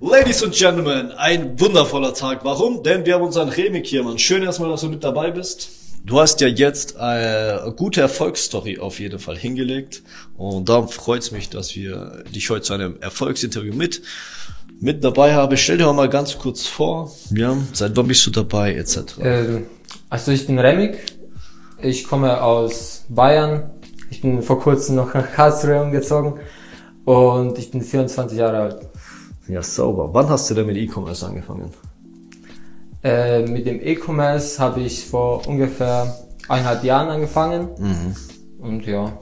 Ladies and Gentlemen, ein wundervoller Tag. Warum? Denn wir haben unseren Remik hier, Mann. Schön erstmal, dass du mit dabei bist. Du hast ja jetzt eine gute Erfolgsstory auf jeden Fall hingelegt. Und darum freut es mich, dass wir dich heute zu einem Erfolgsinterview mit, mit dabei haben. Stell dir mal ganz kurz vor, ja, seit wann bist du dabei, etc. Ähm, also ich bin Remik. Ich komme aus Bayern. Ich bin vor kurzem noch nach Karlsruhe umgezogen. Und ich bin 24 Jahre alt. Ja, sauber. Wann hast du denn mit E-Commerce angefangen? Äh, mit dem E-Commerce habe ich vor ungefähr eineinhalb Jahren angefangen. Und ja,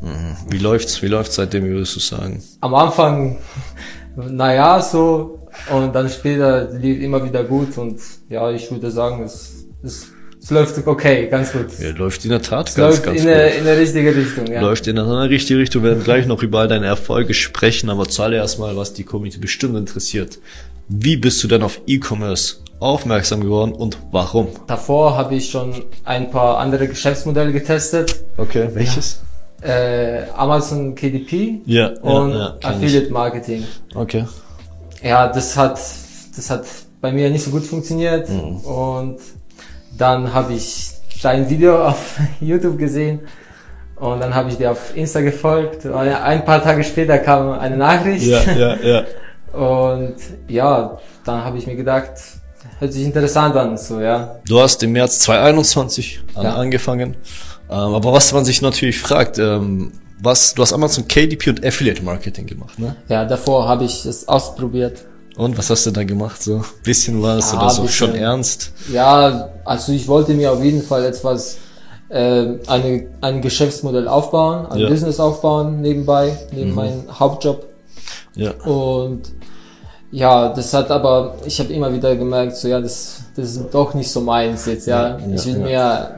Mhm. Wie läuft's? Wie läuft's seitdem, würdest du sagen? am Anfang, naja, so. Und dann später lief immer wieder gut. Und ja, ich würde sagen, es, es, es läuft okay, ganz gut. Ja, läuft in der Tat Es ganz, läuft ganz in, gut. eine, in eine richtige Richtung, ja. läuft in eine richtige Richtung. Wir werden gleich noch über all deine Erfolge sprechen, aber zuallererst mal, was die Community bestimmt interessiert. Wie bist du denn auf E-Commerce aufmerksam geworden und warum? Davor habe ich schon ein paar andere Geschäftsmodelle getestet. Okay, welches? Äh, Amazon KDP Ja, und ja, ja, Affiliate Marketing. Okay. Ja, das hat, das hat bei mir nicht so gut funktioniert. Mhm. Und dann habe ich dein Video auf YouTube gesehen. Und dann habe ich dir auf Insta gefolgt. Und Ein paar Tage später kam eine Nachricht. Ja, ja, ja. Und ja, dann habe ich mir gedacht, hört sich interessant an, so, ja. Du hast im März 2021 an, Ja. angefangen. Ähm, aber was man sich natürlich fragt, ähm, was, du hast Amazon KDP und Affiliate Marketing gemacht, ne? Ja, davor habe ich es ausprobiert. Und was hast du da gemacht? So bisschen was Ah, oder so bisschen. schon ernst? Ja, also ich wollte mir auf jeden Fall etwas, äh, eine, ein Geschäftsmodell aufbauen, ein Ja. Business aufbauen nebenbei, neben meinem Hauptjob. Ja. Und ja, das hat aber, ich habe immer wieder gemerkt, so ja, das, das ist doch nicht so meins jetzt, ja. Ja, ja, ich will ja. mir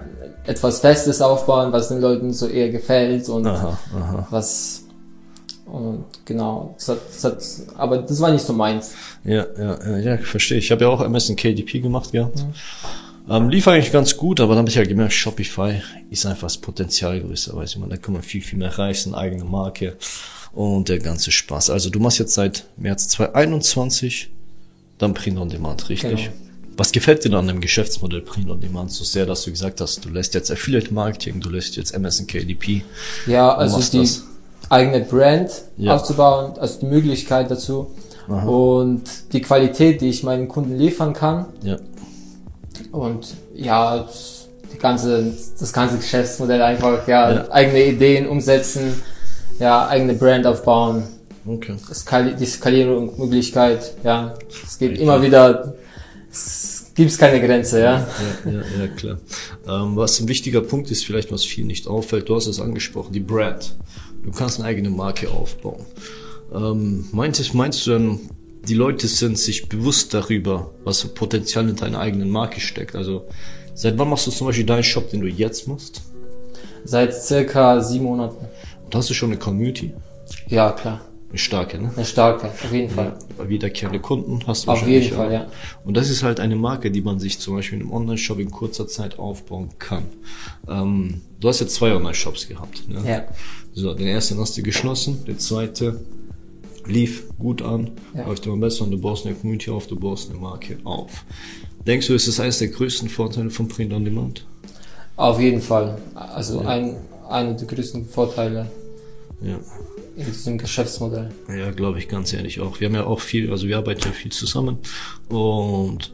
etwas Festes aufbauen, was den Leuten so eher gefällt und Aha, aha. was und genau, das hat, das hat, aber das war nicht so meins. Ja, ja, ja, ja verstehe. Ich habe ja auch Amazon KDP gemacht gehabt. Ähm, lief eigentlich ganz gut, aber dann habe ich ja gemerkt, Shopify ist einfach das Potenzial größer, weiß ich mal. Da kann man viel, viel mehr reißen, eigene Marke und der ganze Spaß. Also du machst jetzt seit März 2021 dann Print on Demand, richtig? Genau. Was gefällt dir dann an dem Geschäftsmodell Print on Demand so sehr, dass du gesagt hast, du lässt jetzt Affiliate Marketing, du lässt jetzt Amazon KDP? Ja, also die das. Eigene Brand Ja. aufzubauen, also die Möglichkeit dazu und die Qualität, die ich meinen Kunden liefern kann Ja, und ja, die ganze, das ganze Geschäftsmodell einfach, ja, Ja. eigene Ideen umsetzen, ja, eigene Brand aufbauen, okay. Skali die Skalierungsmöglichkeit, ja, es gibt immer wieder, es gibt keine Grenze, ja. Ja, ja, ja klar. Ähm, was ein wichtiger Punkt ist, vielleicht was viel nicht auffällt, du hast es angesprochen, die Brand. Du kannst eine eigene Marke aufbauen. Ähm, meinst, meinst du denn, die Leute sind sich bewusst darüber, was für Potenzial in deiner eigenen Marke steckt? Also, seit wann machst du zum Beispiel deinen Shop, den du jetzt machst? Seit circa sieben Monaten. Und hast du schon eine Community? Ja, klar. Eine starke, ne? Eine starke, auf jeden Fall. Wiederkehrende Kunden hast du Auf jeden Fall, auch. ja. Und das ist halt eine Marke, die man sich zum Beispiel in einem Online-Shop in kurzer Zeit aufbauen kann. Ähm, du hast jetzt zwei Online-Shops gehabt. Ne? Ja. So, den ersten hast du geschlossen, der zweite lief gut an, Ja. läuft immer besser und du baust eine Community auf, du baust eine Marke auf. Denkst du, ist das eines der größten Vorteile von Print on Demand? Auf jeden Fall. Also ein, einer der größten Vorteile Ja. In diesem Geschäftsmodell. Ja, glaube ich ganz ehrlich auch. Wir haben ja auch viel, also wir arbeiten ja viel zusammen und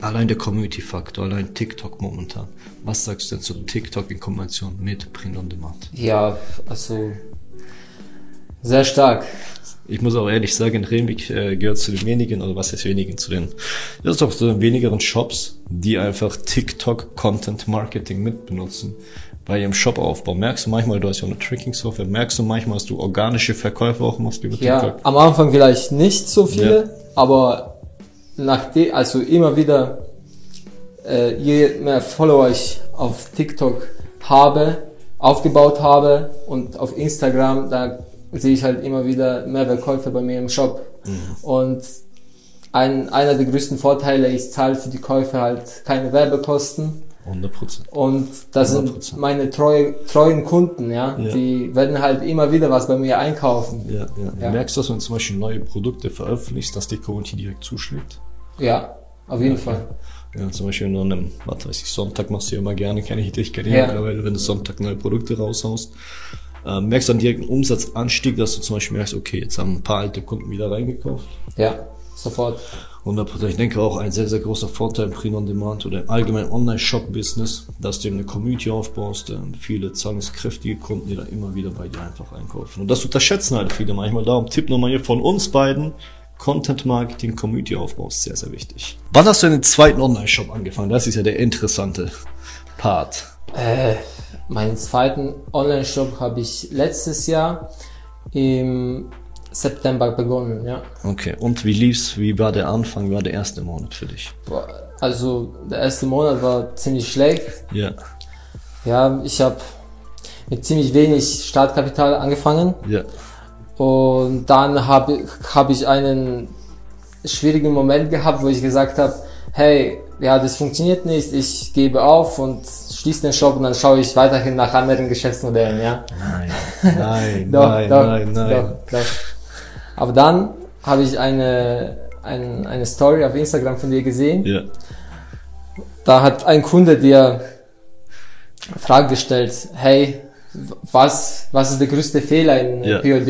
allein der Community-Faktor, allein TikTok momentan. Was sagst du denn zu TikTok in Kombination mit Print on Demand? Ja, also sehr stark. Ich muss auch ehrlich sagen, Remik äh, gehört zu den wenigen, oder was heißt wenigen, zu den, das ist doch zu den wenigeren Shops, die einfach TikTok Content Marketing mitbenutzen bei ihrem Shopaufbau. Merkst du manchmal, du hast ja eine Tracking-Software, merkst du manchmal, dass du organische Verkäufe auch machst über Ja, TikTok? am Anfang vielleicht nicht so viele, aber nachdem, also immer wieder, äh, je mehr Follower ich auf TikTok habe, aufgebaut habe und auf Instagram, da sehe ich halt immer wieder mehr Verkäufe bei mir im Shop. Und ein, einer der größten Vorteile, ich zahle für die Käufe halt keine Werbekosten. 100 Prozent. Und das 100%. sind meine treue, treuen Kunden, ja? Ja. Die werden halt immer wieder was bei mir einkaufen. Ja, ja. Du Ja. merkst, dass wenn du zum Beispiel neue Produkte veröffentlichst, dass die Community direkt zuschlägt. Ja, auf jeden Fall. Ja, zum Beispiel an einem, was weiß ich, Sonntag machst du ja immer gerne, kenne ich dich, kenne ich Ja. mittlerweile, wenn du Sonntag neue Produkte raushaust. Ähm, merkst dann direkt einen Umsatzanstieg, dass du zum Beispiel merkst, okay, jetzt haben ein paar alte Kunden wieder reingekauft. Ja, sofort. 100%. Ich denke auch ein sehr, sehr großer Vorteil im Print on Demand oder im allgemeinen Online-Shop-Business, dass du eine Community aufbaust, ähm, viele zahlungskräftige Kunden, die dann immer wieder bei dir einfach einkaufen. Und das unterschätzen halt viele manchmal. Darum Tipp nochmal hier von uns beiden. Content Marketing, Community Aufbau ist sehr, sehr wichtig. Wann hast du den zweiten Online-Shop angefangen? Das ist ja der interessante Part. Äh, meinen zweiten Online-Shop habe ich letztes Jahr im September begonnen, ja. Okay. Und wie lief's? Wie war der Anfang? Wie war der erste Monat für dich? Also der erste Monat war ziemlich schlecht. Ja. Ja, ich habe mit ziemlich wenig Startkapital angefangen Ja. und dann habe hab ich einen schwierigen Moment gehabt, wo ich gesagt habe, hey, ja, das funktioniert nicht, ich gebe auf und schließe den Shop und dann schaue ich weiterhin nach anderen Geschäftsmodellen, ja. Nein. Nein, Doch, nein, doch, nein, nein. Doch, doch. Aber dann habe ich eine, ein, eine Story auf Instagram von dir gesehen. Ja. Da hat ein Kunde dir Frage gestellt, hey, was, was ist der größte Fehler in Ja. POD?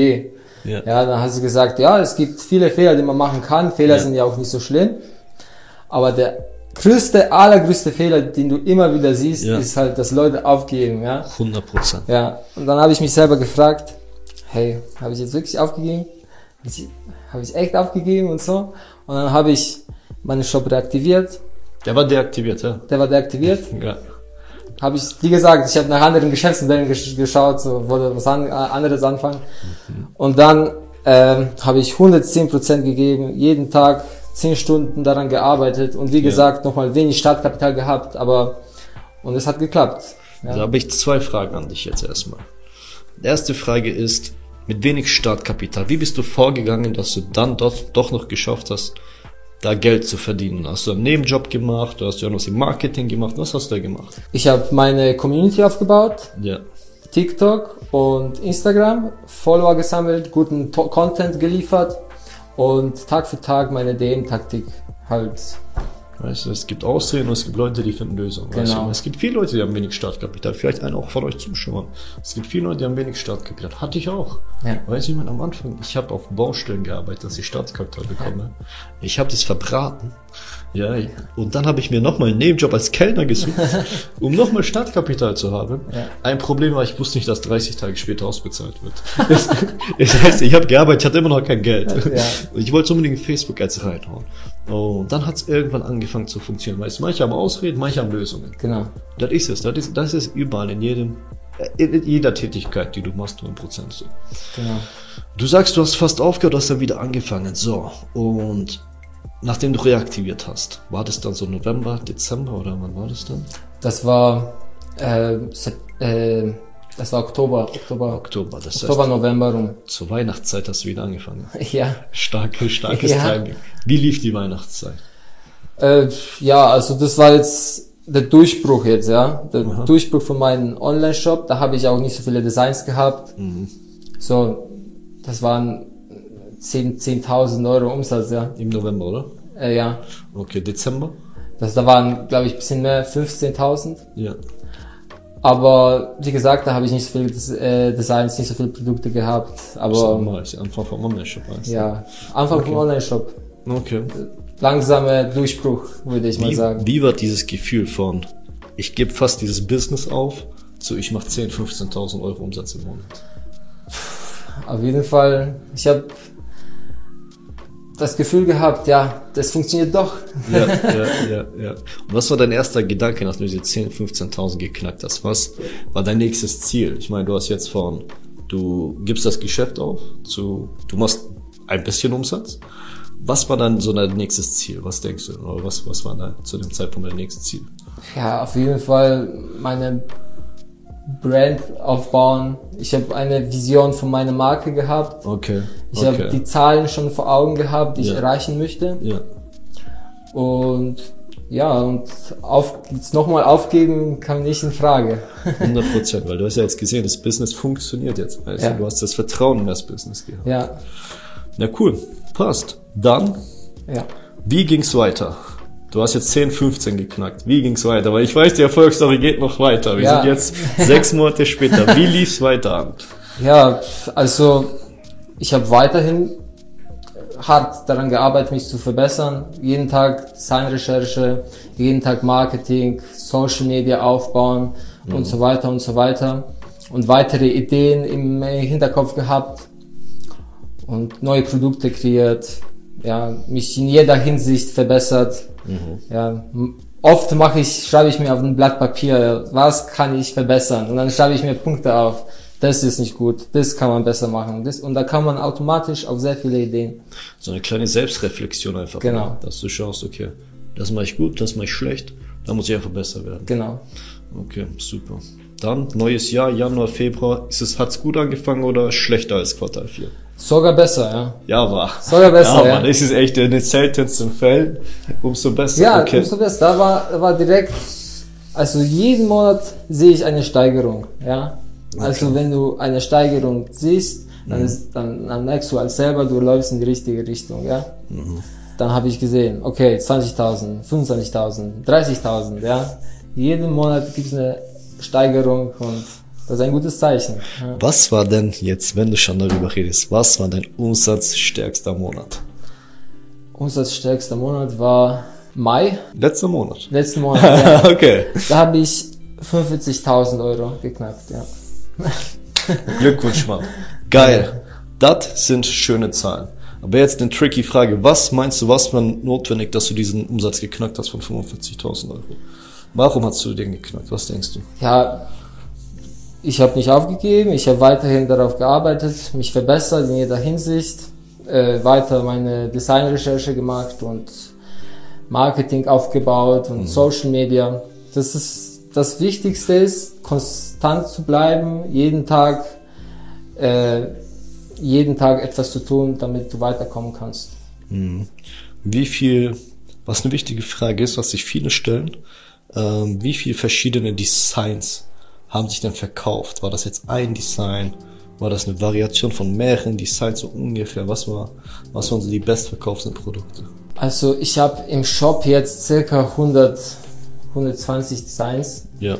Ja. Ja, dann hast du gesagt, ja, es gibt viele Fehler, die man machen kann. Fehler Ja. sind ja auch nicht so schlimm. Aber der größte, allergrößte Fehler, den du immer wieder siehst, Ja. ist halt, dass Leute aufgeben, ja. 100 Prozent. Ja, und dann habe ich mich selber gefragt, hey, habe ich jetzt wirklich aufgegeben? Habe ich, hab ich echt aufgegeben und so? Und dann habe ich meinen Shop reaktiviert. Der war deaktiviert, ja. Der war deaktiviert. Ja. Habe ich, wie gesagt, ich habe nach anderen Geschäftsmodellen gesch geschaut, so wollte was an, äh, anderes anfangen. Und dann ähm, habe ich 110% gegeben, jeden Tag 10 Stunden daran gearbeitet und wie Ja. gesagt nochmal wenig Startkapital gehabt, aber und es hat geklappt. Ja. Da habe ich zwei Fragen an dich jetzt erstmal. Die erste Frage ist, mit wenig Startkapital, wie bist du vorgegangen, dass du dann doch, doch noch geschafft hast, da Geld zu verdienen? Hast du einen Nebenjob gemacht? Du hast ja noch was im Marketing gemacht? Was hast du da gemacht? Ich habe meine Community aufgebaut, Ja. TikTok und Instagram, Follower gesammelt, guten Content geliefert und Tag für Tag meine DM-Taktik halt. Weißt du, es gibt Ausreden und es gibt Leute, die finden Lösungen. Weißt Genau. du? Es gibt viele Leute, die haben wenig Startkapital. Vielleicht einer auch von euch Zuschauern. Es gibt viele Leute, die haben wenig Startkapital. Hatte ich auch. Ja. Weißt du, jemand am Anfang, ich habe auf Baustellen gearbeitet, dass ich Startkapital bekomme. Ich habe das verbraten. Ja, und dann habe ich mir nochmal einen Nebenjob als Kellner gesucht, um nochmal Startkapital zu haben. Ja. Ein Problem war, ich wusste nicht, dass 30 Tage später ausbezahlt wird. Das, das heißt, ich habe gearbeitet, ich hatte immer noch kein Geld. Ja. Ich wollte unbedingt Facebook-Ads reinhauen. Und dann hat es irgendwann angefangen zu funktionieren. Weißt du, manche haben Ausreden, manche haben Lösungen. Genau. Das ist es. Das ist, das ist überall in jedem, äh, in jeder Tätigkeit, die du machst, 100% so. Genau. Du sagst, du hast fast aufgehört, hast dann wieder angefangen. So. Und nachdem du reaktiviert hast, war das dann so November, Dezember oder wann war das dann? Das war, äh, äh, das war Oktober, Oktober, Oktober. Das Oktober, heißt, November rum. zur Weihnachtszeit hast du wieder angefangen. Ja. Starke, starkes Ja. Timing. Wie lief die Weihnachtszeit? Äh, ja, also das war jetzt der Durchbruch jetzt, ja. Der Aha. Durchbruch von meinem Online-Shop. Da habe ich auch nicht so viele Designs gehabt. Mhm. So, das waren 10 10.000 Euro Umsatz, ja. Im November, oder? Äh, ja. Okay, Dezember? Das, da waren, glaube ich, bisschen mehr, 15.000. Ja. Aber wie gesagt, da habe ich nicht so viele Des äh, Designs, nicht so viele Produkte gehabt. So Aber mal, ist Anfang vom Online-Shop. du? ja, Anfang vom Online-Shop. Okay. Langsamer Durchbruch, würde ich mal Wie, sagen. wie war dieses Gefühl von, ich gebe fast dieses Business auf, zu ich mache 10.000, 15.000 Euro Umsatz im Monat? Auf jeden Fall, ich habe das Gefühl gehabt, ja, das funktioniert doch. Ja, ja, ja, ja. Und was war dein erster Gedanke, nachdem du diese 10.000, 15.000 geknackt hast? Was war dein nächstes Ziel? Ich meine, du hast jetzt von, du gibst das Geschäft auf, zu, du machst ein bisschen Umsatz. Was war dann so dein nächstes Ziel? Was denkst du? Oder was, was war da zu dem Zeitpunkt dein nächstes Ziel? Ja, auf jeden Fall meine Brand aufbauen. Ich habe eine Vision von meiner Marke gehabt. Okay. Ich habe die Zahlen schon vor Augen gehabt, die ich Ja. erreichen möchte. ja. Und Ja, und auf, jetzt nochmal aufgeben kam nicht in Frage. 100 Prozent, weil du hast ja jetzt gesehen, das Business funktioniert jetzt. Also Ja. Du hast das Vertrauen in das Business gehabt. Ja, Ja, cool. Passt. Dann, ja. wie ging's weiter? Du hast jetzt 10, 15 geknackt. Wie ging's weiter? Weil ich weiß, die Erfolgsstory geht noch weiter. Wir Ja. sind jetzt sechs Monate später. Wie lief's weiter an? Ja, also ich habe weiterhin hart daran gearbeitet, mich zu verbessern. Jeden Tag Designrecherche, jeden Tag Marketing, Social Media aufbauen und so weiter und so weiter. Und weitere Ideen im Hinterkopf gehabt und neue Produkte kreiert. Ja, mich in jeder Hinsicht verbessert. Ja, m- oft mache ich, schreibe ich mir auf ein Blatt Papier, was kann ich verbessern? Und dann schreibe ich mir Punkte auf. Das ist nicht gut, das kann man besser machen. Das, und da kann man automatisch auf sehr viele Ideen. So eine kleine Selbstreflexion einfach. Genau. ne? Dass du schaust, okay, das mache ich gut, das mache ich schlecht. Da muss ich einfach besser werden. Genau. Okay, super. Dann, neues Jahr, Januar, Februar. Ist es, hat's gut angefangen oder schlechter als Quartal 4? Sogar besser, ja. Ja, war. Sogar besser, ja. ja. Mann, das ist echt in den seltensten Fällen. Umso besser. Ja, okay. umso besser. Da war, war direkt, also jeden Monat sehe ich eine Steigerung, ja. Also wenn du eine Steigerung siehst, dann, ist, dann, dann merkst du als selber, du läufst in die richtige Richtung, ja. Dann habe ich gesehen, okay, 20.000, 25.000, 30.000, ja. Jeden Monat gibt es eine Steigerung und das ist ein gutes Zeichen. Ja. Was war denn jetzt, wenn du schon darüber redest, was war dein umsatzstärkster Monat? Umsatzstärkster Monat war Mai, Letzter Monat. letzten Monat, ja. okay. Da habe ich 45.000 Euro geknackt, ja. Glückwunsch, Mann. Geil. Das sind schöne Zahlen. Aber jetzt eine tricky Frage. Was meinst du, was war notwendig, dass du diesen Umsatz geknackt hast von 45.000 Euro? Warum hast du den geknackt? Was denkst du? Ja, ich habe nicht aufgegeben, ich habe weiterhin darauf gearbeitet, mich verbessert in jeder Hinsicht, äh, weiter meine Designrecherche gemacht und Marketing aufgebaut und Social Media. Das ist das Wichtigste ist, konstant zu bleiben, jeden Tag, äh, jeden Tag etwas zu tun, damit du weiterkommen kannst. Wie viel, was eine wichtige Frage ist, was sich viele stellen, ähm, wie viele verschiedene Designs haben sich denn verkauft? War das jetzt ein Design? War das eine Variation von mehreren Designs so ungefähr? Was war, was waren so die bestverkauften Produkte? Also ich habe im Shop jetzt circa 100, 120 Designs Ja.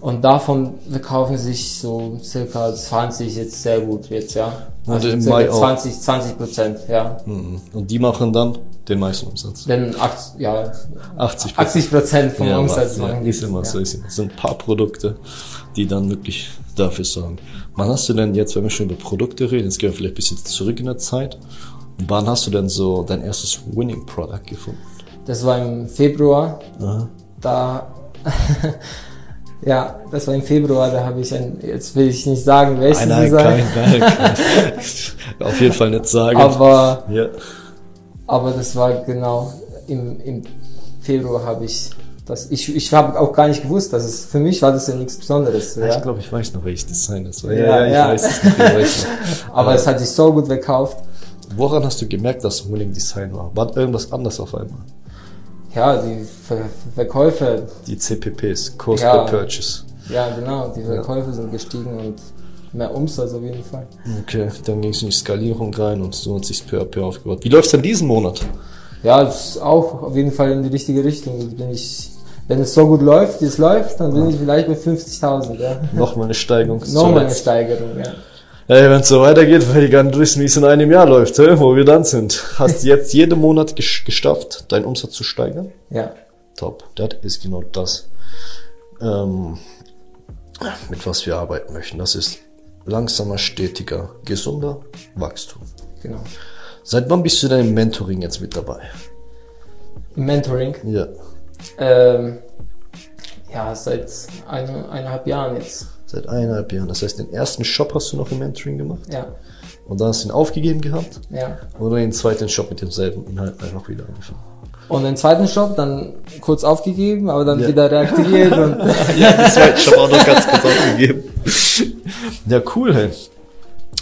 Und davon verkaufen sich so circa 20 jetzt sehr gut jetzt, ja. Und im circa Mai auch. 20, 20 Prozent, ja. Mhm. Und die machen dann den meisten Umsatz. Denn acht, ja, 80 80 Prozent vom Ja, Umsatz ja, machen. ist immer ja. so. Es sind- es sind ein paar Produkte, die dann wirklich dafür sorgen. Wann hast du denn jetzt, wenn wir schon über Produkte reden, jetzt gehen wir vielleicht ein bisschen zurück in der Zeit. Wann hast du denn so dein erstes Winning Product gefunden? Das war im Februar. Aha. Da, ja, das war im Februar, da habe ich ein, jetzt will ich nicht sagen, welches Nein, nein, kein, kein. Auf jeden Fall nicht sagen. aber, ja. aber das war genau im, im Februar habe ich das, ich, ich habe auch gar nicht gewusst, dass es, für mich war das ja nichts Besonderes, ja. Ich glaube, ich weiß noch, welches Design das war. Ja, ich ja. weiß es. Ich weiß. Aber es hat sich so gut verkauft. Woran hast du gemerkt, dass es Winning Design war? War irgendwas anders auf einmal? Ja, die Ver Verkäufe, Die CPPs, Cost Ja. per Purchase. ja genau, die Verkäufe sind gestiegen und mehr Umsatz auf jeden Fall. Okay, dann ging es in die Skalierung rein und so hat sich peu à peu aufgebaut. Wie läuft's denn diesen Monat? Ja, es ist auch auf jeden Fall in die richtige Richtung. Bin ich, wenn es so gut läuft, wie es läuft, dann bin ich vielleicht bei 50.000, ja. Nochmal eine Steigerung. Nochmal eine Steigerung, ja. Ey, wenn es so weitergeht, weil die nicht wissen, wie es in einem Jahr läuft, hä? wo wir dann sind. Hast du jetzt jeden Monat geschafft, deinen Umsatz zu steigern? Ja, Top. Das ist genau das, ähm, mit was wir arbeiten möchten. Das ist langsamer, stetiger, gesunder Wachstum. genau. Seit wann bist du denn im Mentoring jetzt mit dabei? Im Mentoring, Ja. Ähm, ja, seit eine, eineinhalb Jahren jetzt. Seit eineinhalb Jahren. Das heißt, den ersten Shop hast du noch im Mentoring gemacht Ja, und dann hast du ihn aufgegeben gehabt ja. oder den zweiten Shop mit demselben Inhalt einfach wieder angefangen. Und den zweiten Shop dann kurz aufgegeben, aber dann Ja. wieder reaktiviert und ja, den zweiten Shop auch noch ganz kurz aufgegeben. Ja, cool, hey.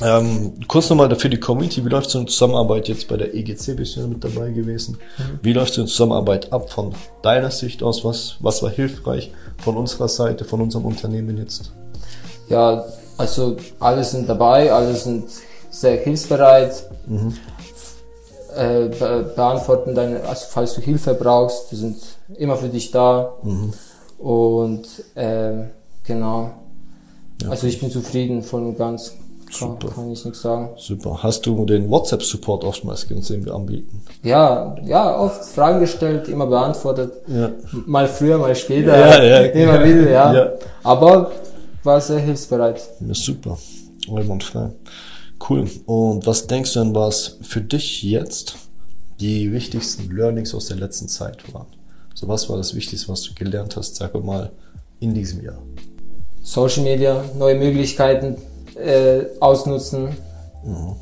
Ähm, kurz nochmal für die Community, wie läuft so eine Zusammenarbeit jetzt bei der EGC, bist du ja mit dabei gewesen. Mhm. Wie läuft so eine Zusammenarbeit ab von deiner Sicht aus? Was, was war hilfreich von unserer Seite, von unserem Unternehmen jetzt? Ja, also alle sind dabei, alle sind sehr hilfsbereit, mhm. äh, be beantworten deine, also falls du Hilfe brauchst, die sind immer für dich da. Mhm. Und äh, genau. Ja. Also ich bin zufrieden voll und ganz. Super. Kann ich nichts sagen. Super. Hast du den WhatsApp-Support oftmals gesehen, wir anbieten? Ja, ja, oft Fragen gestellt, immer beantwortet. Ja. Mal früher, mal später. Ja, ja, immer wieder, ja. ja. Aber war sehr hilfsbereit. Ja, super. Einwandfrei. Cool. Und was denkst du denn, was für dich jetzt die wichtigsten Learnings aus der letzten Zeit waren? So was war das Wichtigste, was du gelernt hast, sag mal, in diesem Jahr? Social Media, neue Möglichkeiten äh, ausnutzen. Mhm. Mhm.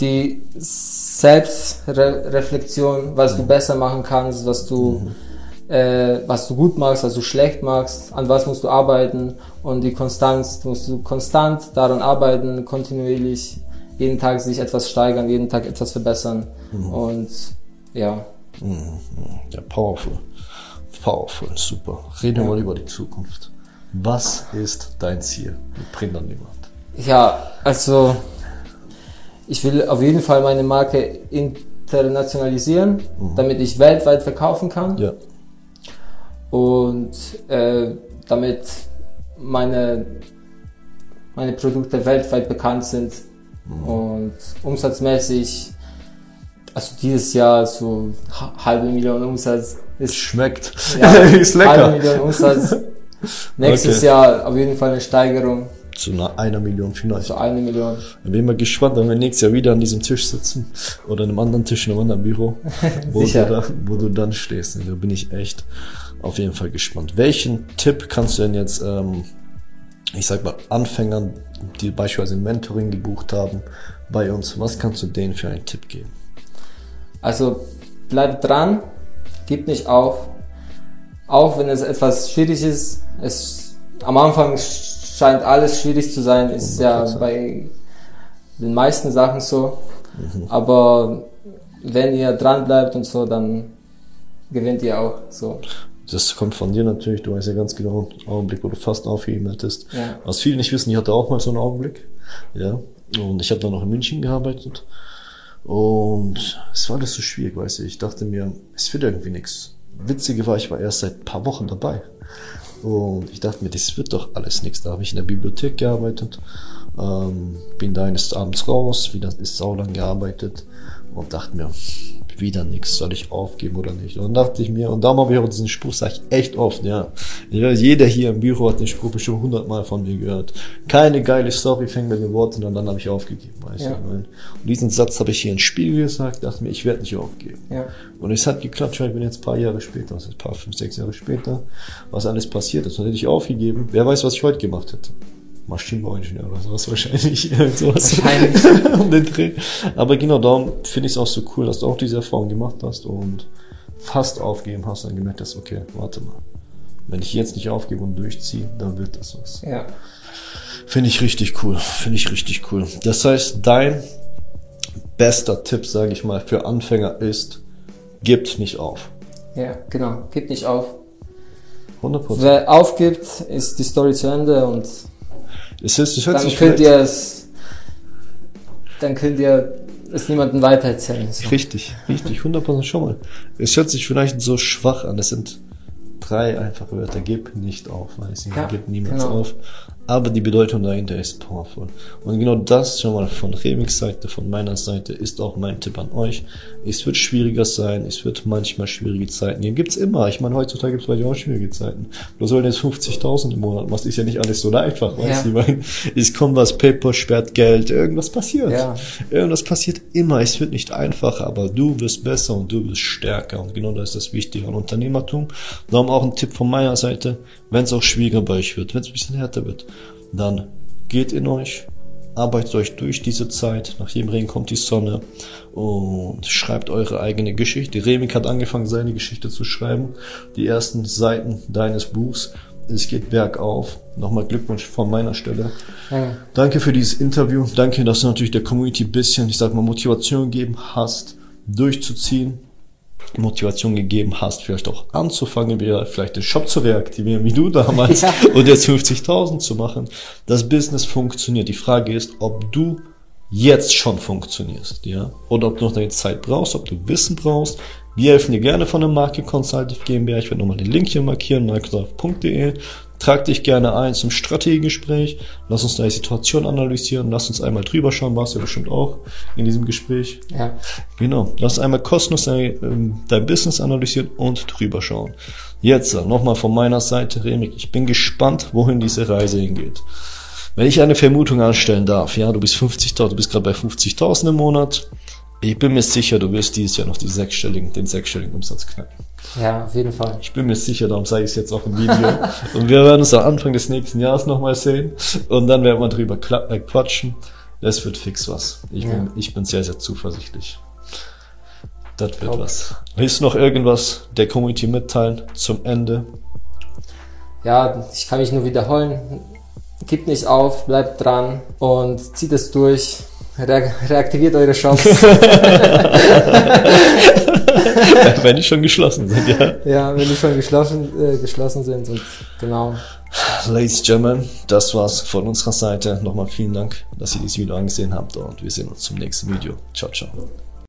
Die Selbstreflexion, was du besser machen kannst, was du äh, was du gut magst, was du schlecht magst, an was musst du arbeiten und die Konstanz, musst du konstant daran arbeiten, kontinuierlich, jeden Tag sich etwas steigern, jeden Tag etwas verbessern und ja. Ja, powerful. Powerful, super. Reden wir ja. mal über die Zukunft. Was ist dein Ziel mit Print on Demand? Ja, also ich will auf jeden Fall meine Marke internationalisieren, mhm. damit ich weltweit verkaufen kann. Ja und äh, damit meine, meine Produkte weltweit bekannt sind mhm. und umsatzmäßig, also dieses Jahr so halbe Million Umsatz ist. Schmeckt. Ja, ist lecker. Halbe Million Umsatz. Nächstes okay. Jahr auf jeden Fall eine Steigerung. Zu einer, einer Million vielleicht. Zu einer Million. Ich bin mal gespannt, wenn wir nächstes Jahr wieder an diesem Tisch sitzen oder in einem anderen Tisch in einem anderen Büro, wo, du, da, wo du dann stehst. Da bin ich echt auf jeden Fall gespannt. Welchen Tipp kannst du denn jetzt, ähm, ich sag mal, Anfängern, die beispielsweise ein Mentoring gebucht haben, bei uns, was kannst du denen für einen Tipp geben? Also bleib dran, gib nicht auf, auch wenn es etwas schwierig ist. Es am Anfang scheint alles schwierig zu sein, ist ja bei den meisten Sachen so. Mhm. Aber wenn ihr dran bleibt und so, dann gewinnt ihr auch so das kommt von dir natürlich, du weißt ja ganz genau, einen Augenblick, wo du fast aufgegeben hättest. Ja. Was viele nicht wissen, ich hatte auch mal so einen Augenblick. Ja. Und ich habe dann noch in München gearbeitet. Und es war alles so schwierig, weißt du. Ich dachte mir, es wird irgendwie nichts. Witzige war, ich war erst seit ein paar Wochen dabei. Und ich dachte mir, das wird doch alles nichts. Da habe ich in der Bibliothek gearbeitet, ähm, bin da eines Abends raus, wieder ist saulang gearbeitet und dachte mir, wieder nichts, soll ich aufgeben oder nicht? Und dann dachte ich mir, und darum habe ich auch diesen Spruch, sage ich echt oft, ja. Jeder hier im Büro hat den Spruch bestimmt hundertmal von mir gehört. Keine geile Story fängt mit den Worten und dann habe ich aufgegeben, weißt ja. du. Und diesen Satz habe ich hier in Spiegel gesagt, dachte mir, ich werde nicht aufgeben. Ja. Und es hat geklappt, ich bin jetzt ein paar Jahre später, also ein paar, fünf, sechs Jahre später, was alles passiert ist. Und hätte ich aufgegeben, wer weiß, was ich heute gemacht hätte. Maschinenbauingenieur oder sowas wahrscheinlich. sowas wahrscheinlich. um den Dreh. Aber genau darum finde ich es auch so cool, dass du auch diese Erfahrung gemacht hast und fast aufgeben hast und gemerkt hast, okay, warte mal. Wenn ich jetzt nicht aufgebe und durchziehe, dann wird das was. Ja. Finde ich richtig cool. Finde ich richtig cool. Das heißt, dein bester Tipp, sage ich mal, für Anfänger ist, gibt nicht auf. Ja, genau. Gibt nicht auf. 100%. Wer aufgibt, ist die Story zu Ende und es ist, es hört dann sich könnt ihr es, dann könnt ihr es niemandem weitererzählen. So. Richtig, richtig, 100% schon mal. Es hört sich vielleicht so schwach an. Es sind drei einfache Wörter. Gib nicht auf, weiß ich. Ja, gib niemals genau. auf aber die Bedeutung dahinter ist powerful. Und genau das schon mal von Remix Seite, von meiner Seite, ist auch mein Tipp an euch. Es wird schwieriger sein, es wird manchmal schwierige Zeiten geben. Gibt's immer. Ich meine, heutzutage gibt's vielleicht auch schwierige Zeiten. Du sollst jetzt 50.000 im Monat machst, ist ja nicht alles so einfach, weißt du? Ja. Ich meine, es kommt was, Paper sperrt Geld, irgendwas passiert. Ja. Irgendwas passiert immer. Es wird nicht einfacher, aber du wirst besser und du wirst stärker. Und genau das ist das Wichtige an Unternehmertum. Darum auch ein Tipp von meiner Seite, wenn es auch schwieriger bei euch wird, wenn es ein bisschen härter wird dann geht in euch, arbeitet euch durch diese Zeit. Nach jedem Regen kommt die Sonne und schreibt eure eigene Geschichte. Remik hat angefangen, seine Geschichte zu schreiben. Die ersten Seiten deines Buchs es geht bergauf. Nochmal Glückwunsch von meiner Stelle. Danke. Danke für dieses Interview. Danke, dass du natürlich der Community ein bisschen, ich sag mal, Motivation gegeben hast, durchzuziehen. Motivation gegeben hast, vielleicht auch anzufangen, wieder vielleicht den Shop zu reaktivieren, wie du damals, Ja. und jetzt 50.000 zu machen. Das Business funktioniert. Die Frage ist, ob du jetzt schon funktionierst, ja, oder ob du noch deine Zeit brauchst, ob du Wissen brauchst. Wir helfen dir gerne von der Marke Consultative GmbH. Ich werde nochmal den Link hier markieren, microsoft.de. Trag dich gerne ein zum Strategiegespräch. Lass uns deine Situation analysieren. Lass uns einmal drüber schauen. Warst du ja bestimmt auch in diesem Gespräch. Ja. Genau. Lass einmal kostenlos dein, ähm, dein Business analysieren und drüber schauen. Jetzt äh, nochmal von meiner Seite, Remik. Ich bin gespannt, wohin diese Reise hingeht. Wenn ich eine Vermutung anstellen darf, ja, du bist 50.000, du bist gerade bei 50.000 im Monat. Ich bin mir sicher, du wirst dieses Jahr noch die sechsstelligen, den sechsstelligen Umsatz knacken. Ja, auf jeden Fall. Ich bin mir sicher, darum sage ich es jetzt auch im Video. und wir werden uns am Anfang des nächsten Jahres nochmal sehen. Und dann werden wir drüber äh, quatschen. Das wird fix was. Ich, bin, Ja. ich bin sehr, sehr zuversichtlich. Das wird Top. was. Willst du noch irgendwas der Community mitteilen zum Ende? Ja, ich kann mich nur wiederholen. Gebt nicht auf, bleibt dran und zieht es durch. Re reaktiviert eure Shops. Wenn die schon geschlossen sind, ja. ja, wenn die schon geschlossen, äh, geschlossen sind. Und genau. Ladies and Gentlemen, das war's von unserer Seite. Nochmal vielen Dank, dass ihr dieses Video angesehen habt und wir sehen uns zum nächsten Video. Ciao, ciao.